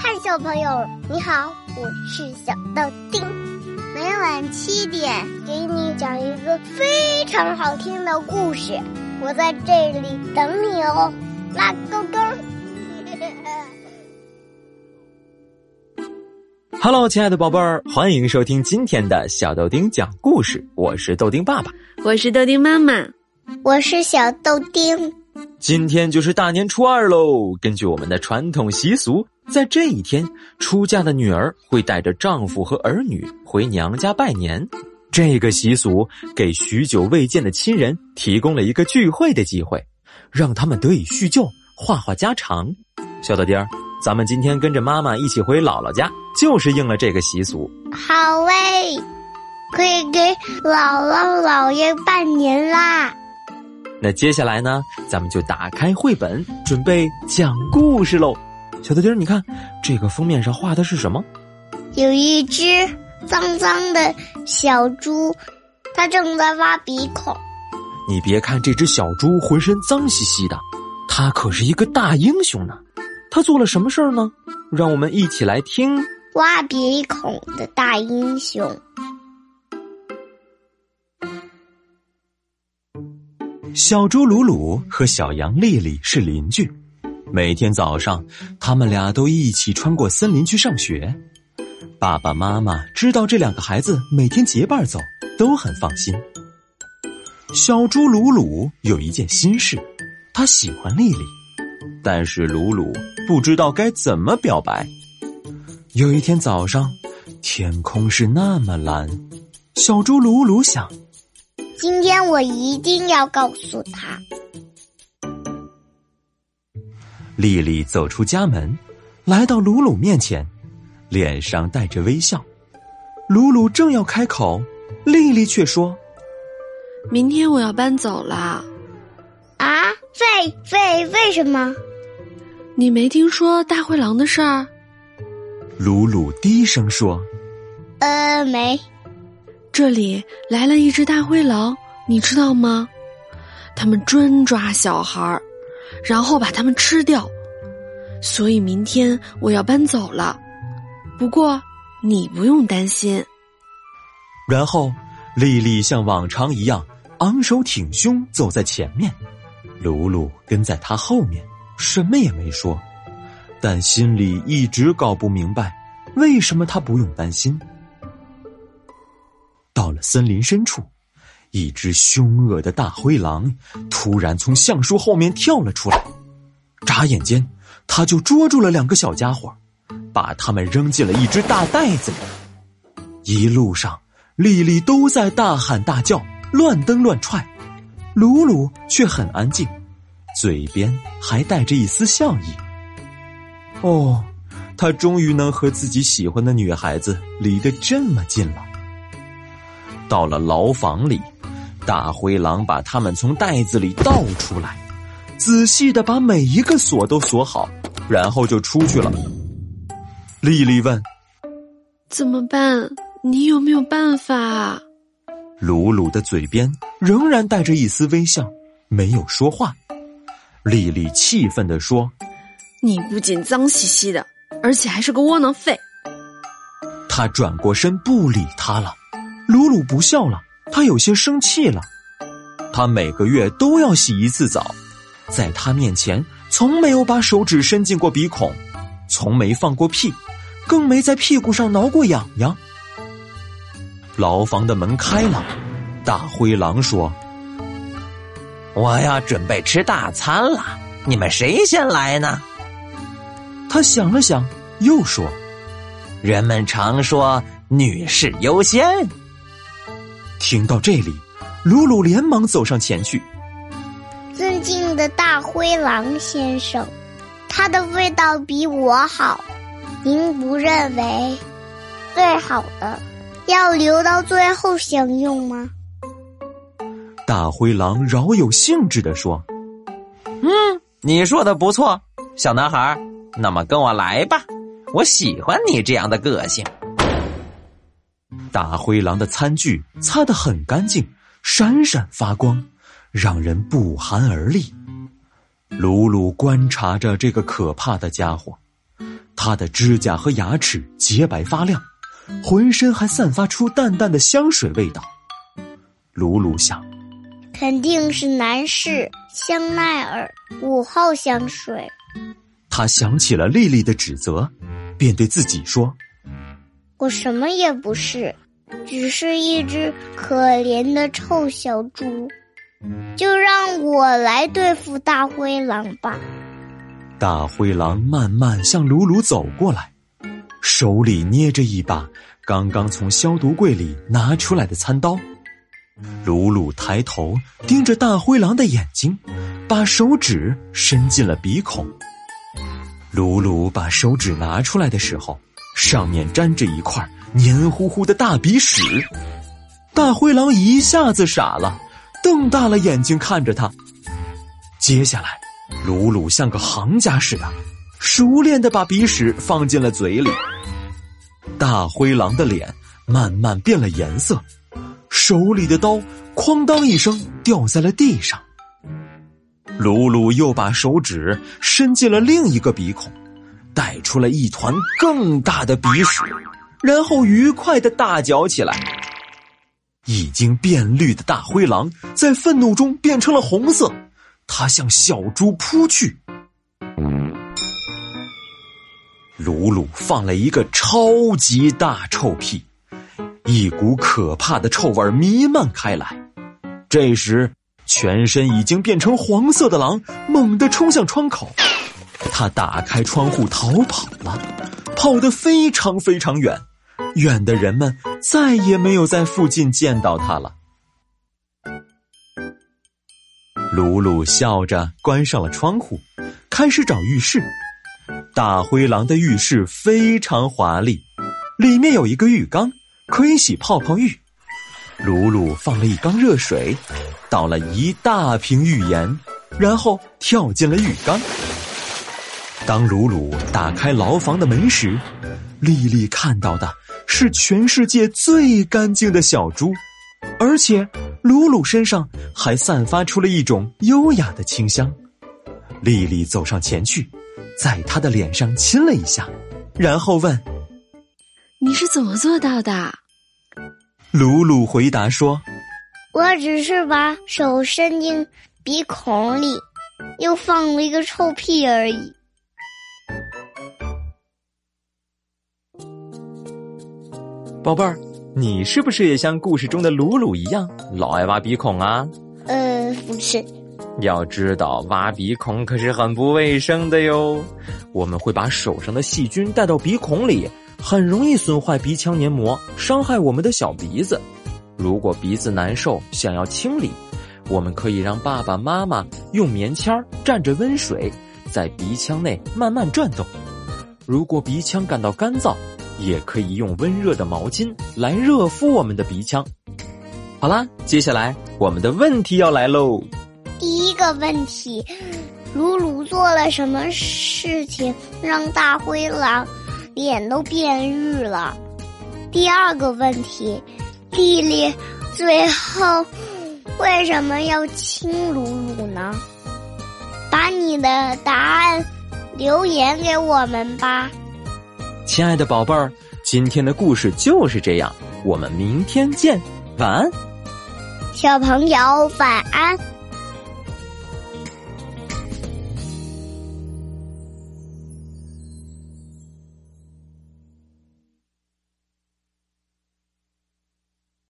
嗨，小朋友，你好，我是小豆丁。每晚七点给你讲一个非常好听的故事，我在这里等你哦，拉钩钩。Hello，亲爱的宝贝儿，欢迎收听今天的小豆丁讲故事。我是豆丁爸爸，我是豆丁妈妈，我是小豆丁。今天就是大年初二喽。根据我们的传统习俗，在这一天，出嫁的女儿会带着丈夫和儿女回娘家拜年。这个习俗给许久未见的亲人提供了一个聚会的机会，让他们得以叙旧，话话家常。小豆丁儿。咱们今天跟着妈妈一起回姥姥家，就是应了这个习俗。好喂，可以给姥姥姥爷拜年啦。那接下来呢，咱们就打开绘本，准备讲故事喽。小豆丁，你看这个封面上画的是什么？有一只脏脏的小猪，它正在挖鼻孔。你别看这只小猪浑身脏兮兮的，它可是一个大英雄呢。它做了什么事儿呢？让我们一起来听挖鼻孔的大英雄。小猪鲁鲁和小羊丽丽是邻居，每天早上他们俩都一起穿过森林去上学。爸爸妈妈知道这两个孩子每天结伴走，都很放心。小猪鲁鲁有一件心事，他喜欢丽丽。但是鲁鲁不知道该怎么表白。有一天早上，天空是那么蓝，小猪鲁鲁想：今天我一定要告诉他。丽丽走出家门，来到鲁鲁面前，脸上带着微笑。鲁鲁正要开口，丽丽却说：“明天我要搬走了。”啊，为为为什么？你没听说大灰狼的事儿？鲁鲁低声说：“呃，没。这里来了一只大灰狼，你知道吗？他们专抓小孩儿，然后把它们吃掉。所以明天我要搬走了。不过你不用担心。”然后，丽丽像往常一样昂首挺胸走在前面，鲁鲁跟在她后面。什么也没说，但心里一直搞不明白，为什么他不用担心。到了森林深处，一只凶恶的大灰狼突然从橡树后面跳了出来，眨眼间，他就捉住了两个小家伙，把他们扔进了一只大袋子里。一路上，丽丽都在大喊大叫，乱蹬乱踹，鲁鲁却很安静。嘴边还带着一丝笑意。哦，他终于能和自己喜欢的女孩子离得这么近了。到了牢房里，大灰狼把它们从袋子里倒出来，仔细的把每一个锁都锁好，然后就出去了。丽丽问：“怎么办？你有没有办法？”鲁鲁的嘴边仍然带着一丝微笑，没有说话。丽丽气愤地说：“你不仅脏兮兮的，而且还是个窝囊废。”他转过身不理他了。鲁鲁不笑了，他有些生气了。他每个月都要洗一次澡，在他面前从没有把手指伸进过鼻孔，从没放过屁，更没在屁股上挠过痒痒。牢房的门开了，大灰狼说。我要准备吃大餐了，你们谁先来呢？他想了想，又说：“人们常说女士优先。”听到这里，鲁鲁连忙走上前去：“尊敬的大灰狼先生，它的味道比我好，您不认为最好的要留到最后享用吗？”大灰狼饶有兴致地说：“嗯，你说的不错，小男孩，那么跟我来吧，我喜欢你这样的个性。”大灰狼的餐具擦得很干净，闪闪发光，让人不寒而栗。鲁鲁观察着这个可怕的家伙，他的指甲和牙齿洁白发亮，浑身还散发出淡淡的香水味道。鲁鲁想，肯定是男士香奈儿五号香水。他想起了丽丽的指责，便对自己说：“我什么也不是，只是一只可怜的臭小猪。就让我来对付大灰狼吧。”大灰狼慢慢向鲁鲁走过来，手里捏着一把刚刚从消毒柜里拿出来的餐刀。鲁鲁抬头盯着大灰狼的眼睛，把手指伸进了鼻孔。鲁鲁把手指拿出来的时候，上面粘着一块黏糊糊的大鼻屎。大灰狼一下子傻了，瞪大了眼睛看着他。接下来。鲁鲁像个行家似的，熟练的把鼻屎放进了嘴里。大灰狼的脸慢慢变了颜色，手里的刀哐当一声掉在了地上。鲁鲁又把手指伸进了另一个鼻孔，带出了一团更大的鼻屎，然后愉快的大嚼起来。已经变绿的大灰狼在愤怒中变成了红色。它向小猪扑去，鲁鲁放了一个超级大臭屁，一股可怕的臭味弥漫开来。这时，全身已经变成黄色的狼猛地冲向窗口，他打开窗户逃跑了，跑得非常非常远，远的人们再也没有在附近见到他了。鲁鲁笑着关上了窗户，开始找浴室。大灰狼的浴室非常华丽，里面有一个浴缸，可以洗泡泡浴。鲁鲁放了一缸热水，倒了一大瓶浴盐，然后跳进了浴缸。当鲁鲁打开牢房的门时，丽丽看到的是全世界最干净的小猪，而且。鲁鲁身上还散发出了一种优雅的清香，丽丽走上前去，在他的脸上亲了一下，然后问：“你是怎么做到的？”鲁鲁回答说：“我只是把手伸进鼻孔里，又放了一个臭屁而已。”宝贝儿。你是不是也像故事中的鲁鲁一样，老爱挖鼻孔啊？呃，不是。要知道，挖鼻孔可是很不卫生的哟。我们会把手上的细菌带到鼻孔里，很容易损坏鼻腔黏膜，伤害我们的小鼻子。如果鼻子难受，想要清理，我们可以让爸爸妈妈用棉签蘸着温水，在鼻腔内慢慢转动。如果鼻腔感到干燥，也可以用温热的毛巾来热敷我们的鼻腔。好啦，接下来我们的问题要来喽。第一个问题，鲁鲁做了什么事情让大灰狼脸都变绿了？第二个问题，丽丽最后为什么要亲鲁鲁呢？把你的答案留言给我们吧。亲爱的宝贝儿，今天的故事就是这样，我们明天见，晚安，小朋友晚安。